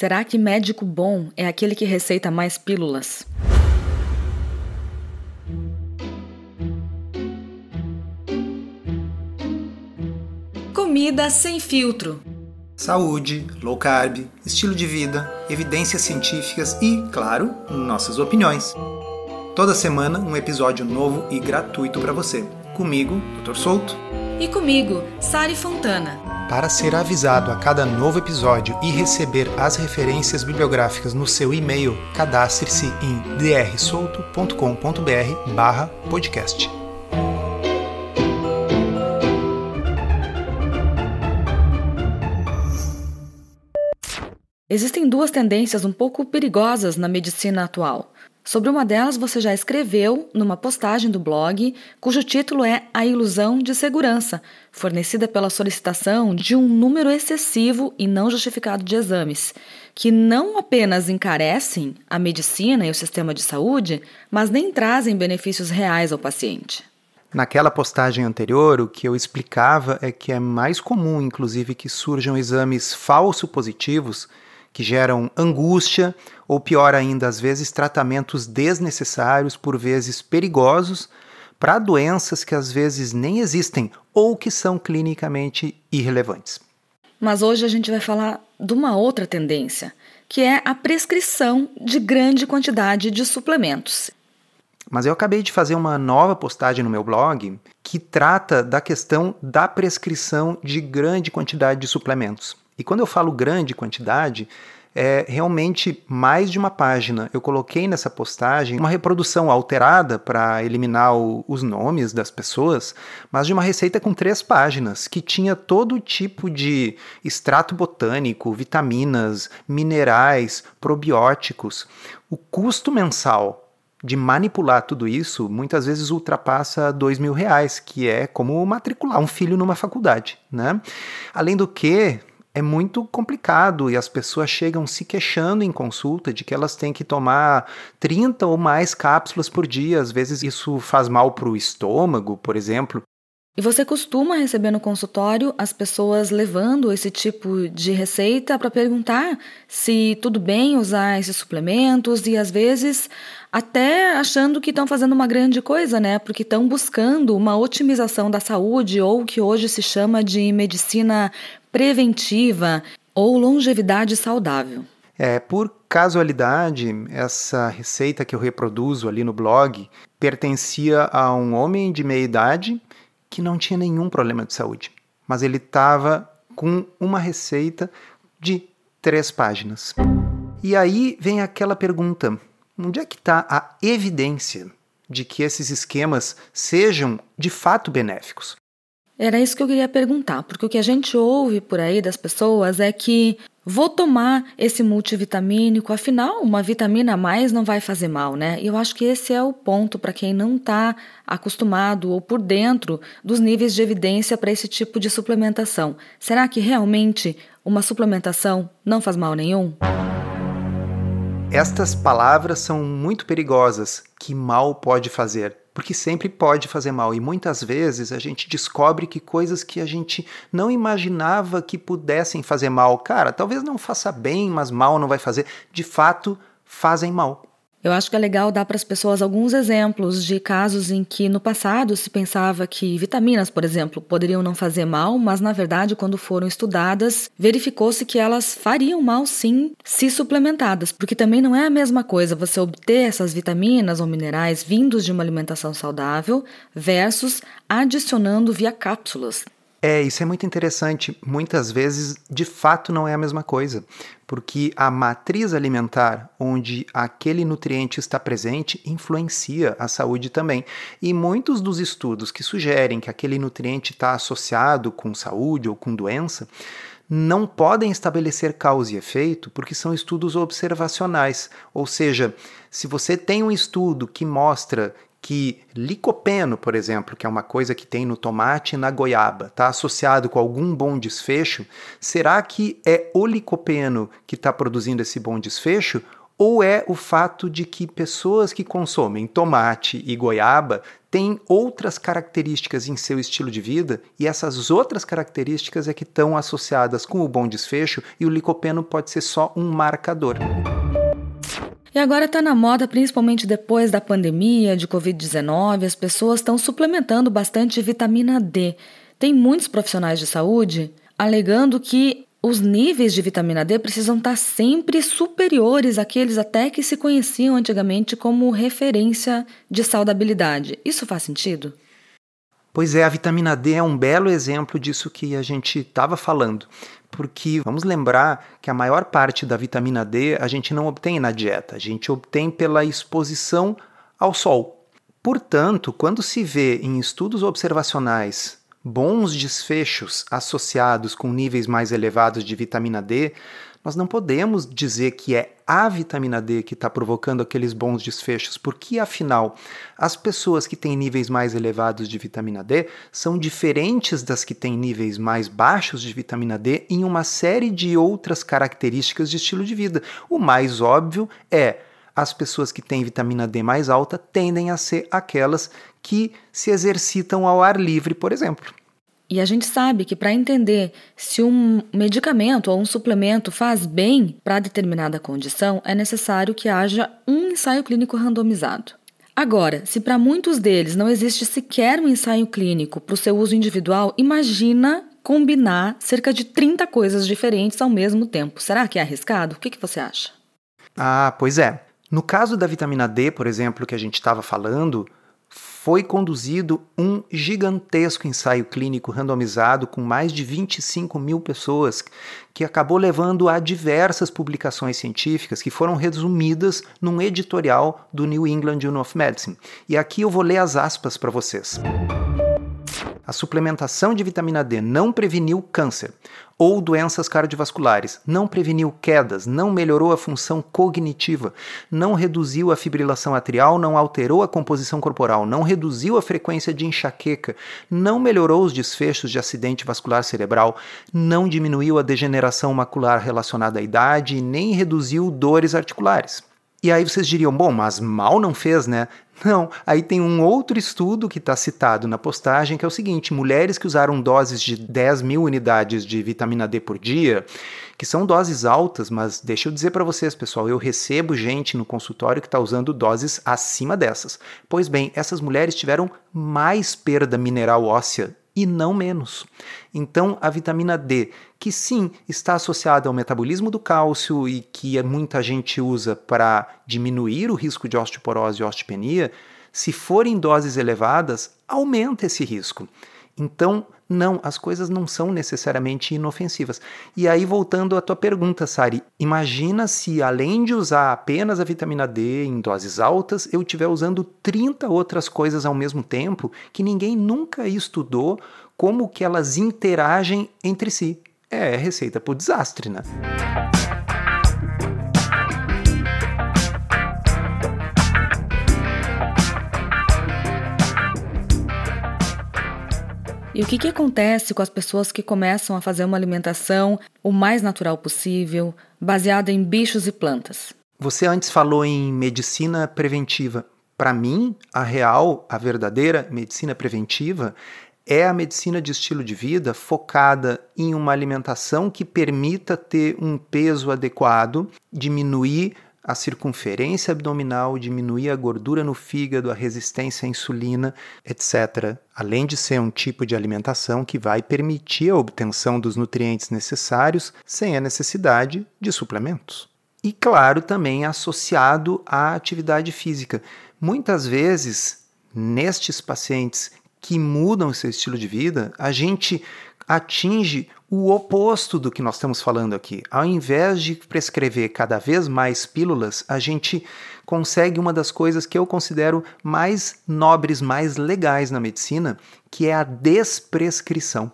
Será que médico bom é aquele que receita mais pílulas? Comida sem filtro. Saúde, low carb, estilo de vida, evidências científicas e, claro, nossas opiniões. Toda semana um episódio novo e gratuito para você. Comigo, Dr. Souto. E comigo, Sari Fontana. Para ser avisado a cada novo episódio e receber as referências bibliográficas no seu e-mail, cadastre-se em drsolto.com.br/podcast. Existem duas tendências um pouco perigosas na medicina atual. Sobre uma delas você já escreveu numa postagem do blog, cujo título é A Ilusão de Segurança, fornecida pela solicitação de um número excessivo e não justificado de exames, que não apenas encarecem a medicina e o sistema de saúde, mas nem trazem benefícios reais ao paciente. Naquela postagem anterior, o que eu explicava é que é mais comum, inclusive, que surjam exames falso positivos que geram angústia ou, pior ainda, às vezes tratamentos desnecessários, por vezes perigosos, para doenças que às vezes nem existem ou que são clinicamente irrelevantes. Mas hoje a gente vai falar de uma outra tendência, que é a prescrição de grande quantidade de suplementos. Mas eu acabei de fazer uma nova postagem no meu blog que trata da questão da prescrição de grande quantidade de suplementos. E quando eu falo grande quantidade, é realmente mais de uma página. Eu coloquei nessa postagem uma reprodução alterada para eliminar o, os nomes das pessoas, mas de uma receita com três páginas, que tinha todo tipo de extrato botânico, vitaminas, minerais, probióticos. O custo mensal de manipular tudo isso muitas vezes ultrapassa dois mil reais, que é como matricular um filho numa faculdade, né? Além do que é muito complicado e as pessoas chegam se queixando em consulta de que elas têm que tomar 30 ou mais cápsulas por dia. Às vezes isso faz mal para o estômago, por exemplo. E você costuma receber no consultório as pessoas levando esse tipo de receita para perguntar se tudo bem usar esses suplementos e às vezes até achando que estão fazendo uma grande coisa, né? Porque estão buscando uma otimização da saúde ou o que hoje se chama de medicina preventiva ou longevidade saudável. É, por casualidade, essa receita que eu reproduzo ali no blog pertencia a um homem de meia idade que não tinha nenhum problema de saúde, mas ele estava com uma receita de três páginas. E aí vem aquela pergunta: onde é que está a evidência de que esses esquemas sejam de fato benéficos? Era isso que eu queria perguntar, porque o que a gente ouve por aí das pessoas é que vou tomar esse multivitamínico, afinal, uma vitamina a mais não vai fazer mal, né? E eu acho que esse é o ponto para quem não está acostumado ou por dentro dos níveis de evidência para esse tipo de suplementação. Será que realmente uma suplementação não faz mal nenhum? Estas palavras são muito perigosas. Que mal pode fazer? Porque sempre pode fazer mal. E muitas vezes a gente descobre que coisas que a gente não imaginava que pudessem fazer mal, cara, talvez não faça bem, mas mal não vai fazer, de fato fazem mal. Eu acho que é legal dar para as pessoas alguns exemplos de casos em que no passado se pensava que vitaminas, por exemplo, poderiam não fazer mal, mas na verdade, quando foram estudadas, verificou-se que elas fariam mal sim, se suplementadas, porque também não é a mesma coisa você obter essas vitaminas ou minerais vindos de uma alimentação saudável versus adicionando via cápsulas. É, isso é muito interessante. Muitas vezes, de fato, não é a mesma coisa, porque a matriz alimentar, onde aquele nutriente está presente, influencia a saúde também. E muitos dos estudos que sugerem que aquele nutriente está associado com saúde ou com doença, não podem estabelecer causa e efeito porque são estudos observacionais. Ou seja, se você tem um estudo que mostra que licopeno, por exemplo, que é uma coisa que tem no tomate e na goiaba, está associado com algum bom desfecho, será que é o licopeno que está produzindo esse bom desfecho Ou é o fato de que pessoas que consomem tomate e goiaba têm outras características em seu estilo de vida e essas outras características é que estão associadas com o bom desfecho e o licopeno pode ser só um marcador. E agora está na moda, principalmente depois da pandemia de Covid-19, as pessoas estão suplementando bastante vitamina D. Tem muitos profissionais de saúde alegando que os níveis de vitamina D precisam estar sempre superiores àqueles até que se conheciam antigamente como referência de saudabilidade. Isso faz sentido? Pois é, a vitamina D é um belo exemplo disso que a gente estava falando. Porque vamos lembrar que a maior parte da vitamina D a gente não obtém na dieta, a gente obtém pela exposição ao sol. Portanto, quando se vê em estudos observacionais bons desfechos associados com níveis mais elevados de vitamina D, nós não podemos dizer que é a vitamina D que está provocando aqueles bons desfechos, porque afinal, as pessoas que têm níveis mais elevados de vitamina D são diferentes das que têm níveis mais baixos de vitamina D em uma série de outras características de estilo de vida. O mais óbvio é as pessoas que têm vitamina D mais alta tendem a ser aquelas que se exercitam ao ar livre, por exemplo. E a gente sabe que para entender se um medicamento ou um suplemento faz bem para determinada condição, é necessário que haja um ensaio clínico randomizado. Agora, se para muitos deles não existe sequer um ensaio clínico para o seu uso individual, imagina combinar cerca de 30 coisas diferentes ao mesmo tempo. Será que é arriscado? O que, que você acha? Ah, pois é. No caso da vitamina D, por exemplo, que a gente estava falando, foi conduzido um gigantesco ensaio clínico randomizado com mais de 25 mil pessoas, que acabou levando a diversas publicações científicas que foram resumidas num editorial do New England Journal of Medicine. E aqui eu vou ler as aspas para vocês. A suplementação de vitamina D não preveniu câncer ou doenças cardiovasculares, não preveniu quedas, não melhorou a função cognitiva, não reduziu a fibrilação atrial, não alterou a composição corporal, não reduziu a frequência de enxaqueca, não melhorou os desfechos de acidente vascular cerebral, não diminuiu a degeneração macular relacionada à idade e nem reduziu dores articulares. E aí vocês diriam, bom, mas mal não fez, né? Não, aí tem um outro estudo que está citado na postagem, que é o seguinte: mulheres que usaram doses de 10 mil unidades de vitamina D por dia, que são doses altas, mas deixa eu dizer para vocês, pessoal, eu recebo gente no consultório que está usando doses acima dessas. Pois bem, essas mulheres tiveram mais perda mineral óssea e não menos. Então, a vitamina D, que sim está associada ao metabolismo do cálcio e que muita gente usa para diminuir o risco de osteoporose e osteopenia, se forem doses elevadas, aumenta esse risco. Então, não, as coisas não são necessariamente inofensivas. E aí, voltando à tua pergunta, Sari, imagina se além de usar apenas a vitamina D em doses altas, eu estiver usando 30 outras coisas ao mesmo tempo que ninguém nunca estudou como que elas interagem entre si. É receita para o desastre, né? E o que, que acontece com as pessoas que começam a fazer uma alimentação o mais natural possível, baseada em bichos e plantas? Você antes falou em medicina preventiva. Para mim, a real, a verdadeira medicina preventiva é a medicina de estilo de vida focada em uma alimentação que permita ter um peso adequado, diminuir a circunferência abdominal, diminuir a gordura no fígado, a resistência à insulina, etc. Além de ser um tipo de alimentação que vai permitir a obtenção dos nutrientes necessários sem a necessidade de suplementos. E, claro, também associado à atividade física. Muitas vezes, nestes pacientes que mudam seu estilo de vida, a gente atinge o oposto do que nós estamos falando aqui. Ao invés de prescrever cada vez mais pílulas, a gente consegue uma das coisas que eu considero mais nobres, mais legais na medicina, que é a desprescrição.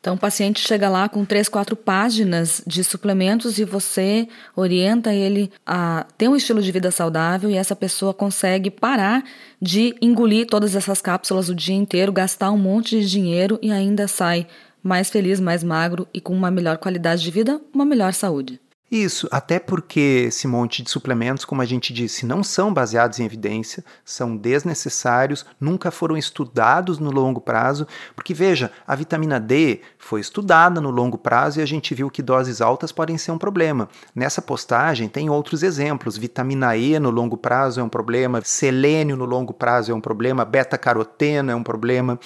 Então, o paciente chega lá com três, quatro páginas de suplementos e você orienta ele a ter um estilo de vida saudável e essa pessoa consegue parar de engolir todas essas cápsulas o dia inteiro, gastar um monte de dinheiro e ainda sai mais feliz, mais magro e com uma melhor qualidade de vida, uma melhor saúde. Isso, até porque esse monte de suplementos, como a gente disse, não são baseados em evidência, são desnecessários, nunca foram estudados no longo prazo, porque veja, a vitamina D foi estudada no longo prazo e a gente viu que doses altas podem ser um problema. Nessa postagem tem outros exemplos: vitamina E no longo prazo é um problema, selênio no longo prazo é um problema, beta-caroteno é um problema.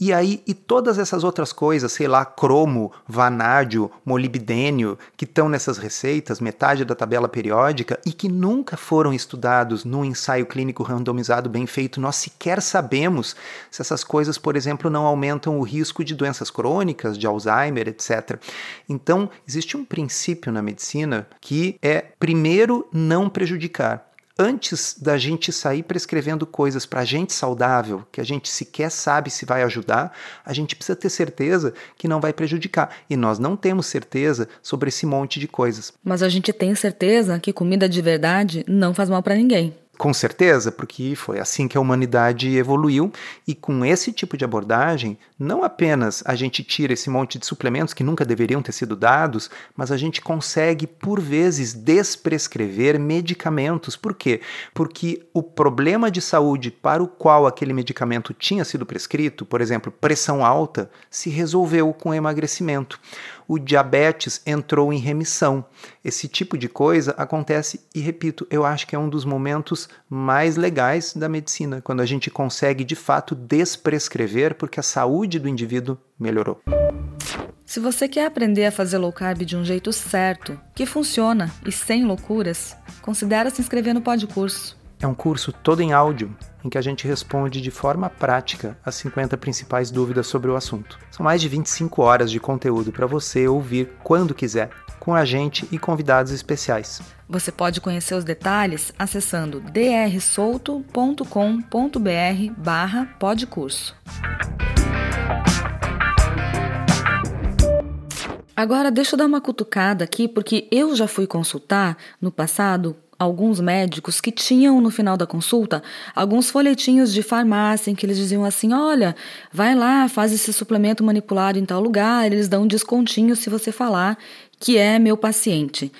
E aí, e todas essas outras coisas, sei lá, cromo, vanádio, molibdênio, que estão nessas receitas, metade da tabela periódica, e que nunca foram estudados num ensaio clínico randomizado bem feito, nós sequer sabemos se essas coisas, por exemplo, não aumentam o risco de doenças crônicas, de Alzheimer, etc. Então, existe um princípio na medicina que é, primeiro, não prejudicar antes da gente sair prescrevendo coisas para gente saudável, que a gente sequer sabe se vai ajudar, a gente precisa ter certeza que não vai prejudicar. E nós não temos certeza sobre esse monte de coisas. Mas a gente tem certeza que comida de verdade não faz mal para ninguém. Com certeza, porque foi assim que a humanidade evoluiu e com esse tipo de abordagem, não apenas a gente tira esse monte de suplementos que nunca deveriam ter sido dados, mas a gente consegue por vezes desprescrever medicamentos. Por quê? Porque o problema de saúde para o qual aquele medicamento tinha sido prescrito, por exemplo, pressão alta, se resolveu com emagrecimento o diabetes entrou em remissão. Esse tipo de coisa acontece, e repito, eu acho que é um dos momentos mais legais da medicina, quando a gente consegue de fato desprescrever porque a saúde do indivíduo melhorou. Se você quer aprender a fazer low carb de um jeito certo, que funciona e sem loucuras, considere se inscrever no Podcurso. É um curso todo em áudio em que a gente responde de forma prática as 50 principais dúvidas sobre o assunto. São mais de 25 horas de conteúdo para você ouvir quando quiser, com a gente e convidados especiais. Você pode conhecer os detalhes acessando drsolto.com.br barra podcurso. Agora deixa eu dar uma cutucada aqui, porque eu já fui consultar no passado alguns médicos que tinham no final da consulta alguns folhetinhos de farmácia em que eles diziam assim: olha, vai lá, faz esse suplemento manipulado em tal lugar, eles dão um descontinho se você falar que é meu paciente.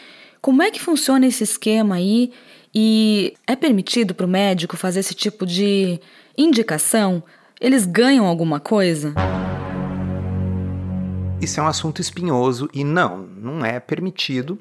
Como é que funciona esse esquema aí? E é permitido para o médico fazer esse tipo de indicação? Eles ganham alguma coisa? Isso é um assunto espinhoso e não, não é permitido.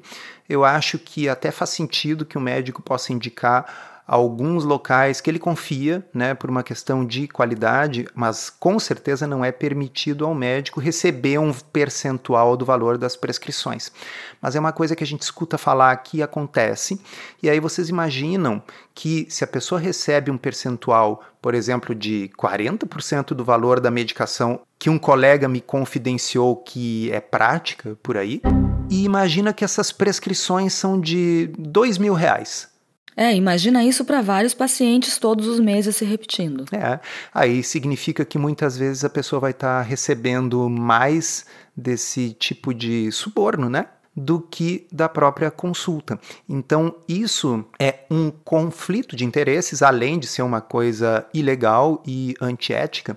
Eu acho que até faz sentido que o médico possa indicar alguns locais que ele confia, né, por uma questão de qualidade, mas com certeza não é permitido ao médico receber um percentual do valor das prescrições. Mas é uma coisa que a gente escuta falar que acontece, e aí vocês imaginam que se a pessoa recebe um percentual, por exemplo, de 40% do valor da medicação que um colega me confidenciou que é prática por aí, e imagina que essas prescrições são de dois mil reais. É, imagina isso para vários pacientes todos os meses se repetindo. É, aí significa que muitas vezes a pessoa vai estar tá recebendo mais desse tipo de suborno, né? Do que da própria consulta. Então, isso é um conflito de interesses, além de ser uma coisa ilegal e antiética.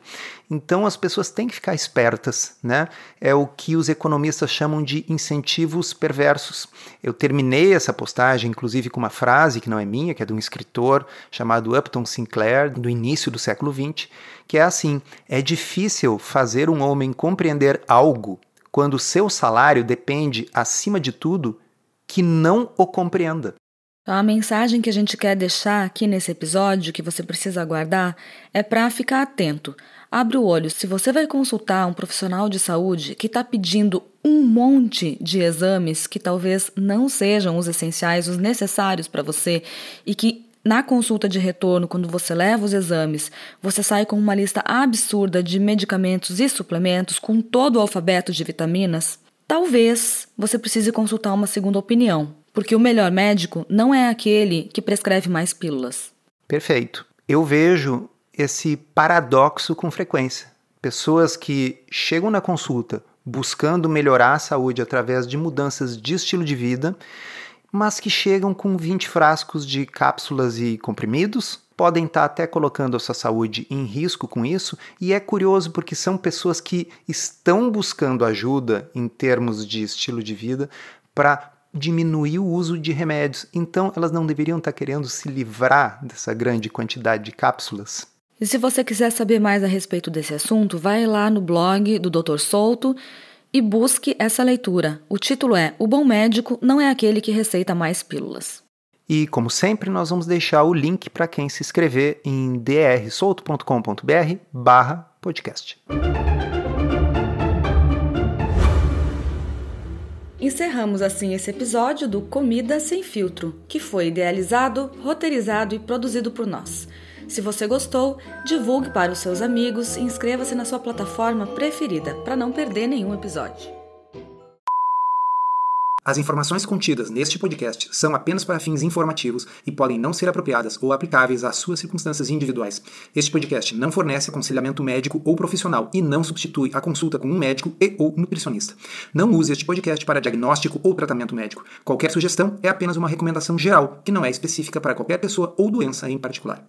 Então, as pessoas têm que ficar espertas, né? É o que os economistas chamam de incentivos perversos. Eu terminei essa postagem, inclusive, com uma frase que não é minha, que é de um escritor chamado Upton Sinclair, do início do século XX, que é assim: é difícil fazer um homem compreender algo quando seu salário depende, acima de tudo, que não o compreenda. Então, a mensagem que a gente quer deixar aqui nesse episódio, que você precisa guardar, é para ficar atento. Abre o olho. Se você vai consultar um profissional de saúde que está pedindo um monte de exames que talvez não sejam os essenciais, os necessários para você e que na consulta de retorno, quando você leva os exames, você sai com uma lista absurda de medicamentos e suplementos com todo o alfabeto de vitaminas, talvez você precise consultar uma segunda opinião, porque o melhor médico não é aquele que prescreve mais pílulas. Perfeito. Eu vejo esse paradoxo com frequência. Pessoas que chegam na consulta buscando melhorar a saúde através de mudanças de estilo de vida mas que chegam com 20 frascos de cápsulas e comprimidos, podem estar até colocando a sua saúde em risco com isso, e é curioso porque são pessoas que estão buscando ajuda em termos de estilo de vida para diminuir o uso de remédios. Então, elas não deveriam estar querendo se livrar dessa grande quantidade de cápsulas? E se você quiser saber mais a respeito desse assunto, vai lá no blog do Dr. Souto e busque essa leitura. O título é O Bom Médico não é aquele que receita mais pílulas. E, como sempre, nós vamos deixar o link para quem se inscrever em drsolto.com.br barra podcast. Encerramos assim esse episódio do Comida Sem Filtro, que foi idealizado, roteirizado e produzido por nós. Se você gostou, divulgue para os seus amigos e inscreva-se na sua plataforma preferida para não perder nenhum episódio. As informações contidas neste podcast são apenas para fins informativos e podem não ser apropriadas ou aplicáveis às suas circunstâncias individuais. Este podcast não fornece aconselhamento médico ou profissional e não substitui a consulta com um médico e ou nutricionista. Não use este podcast para diagnóstico ou tratamento médico. Qualquer sugestão é apenas uma recomendação geral, que não é específica para qualquer pessoa ou doença em particular.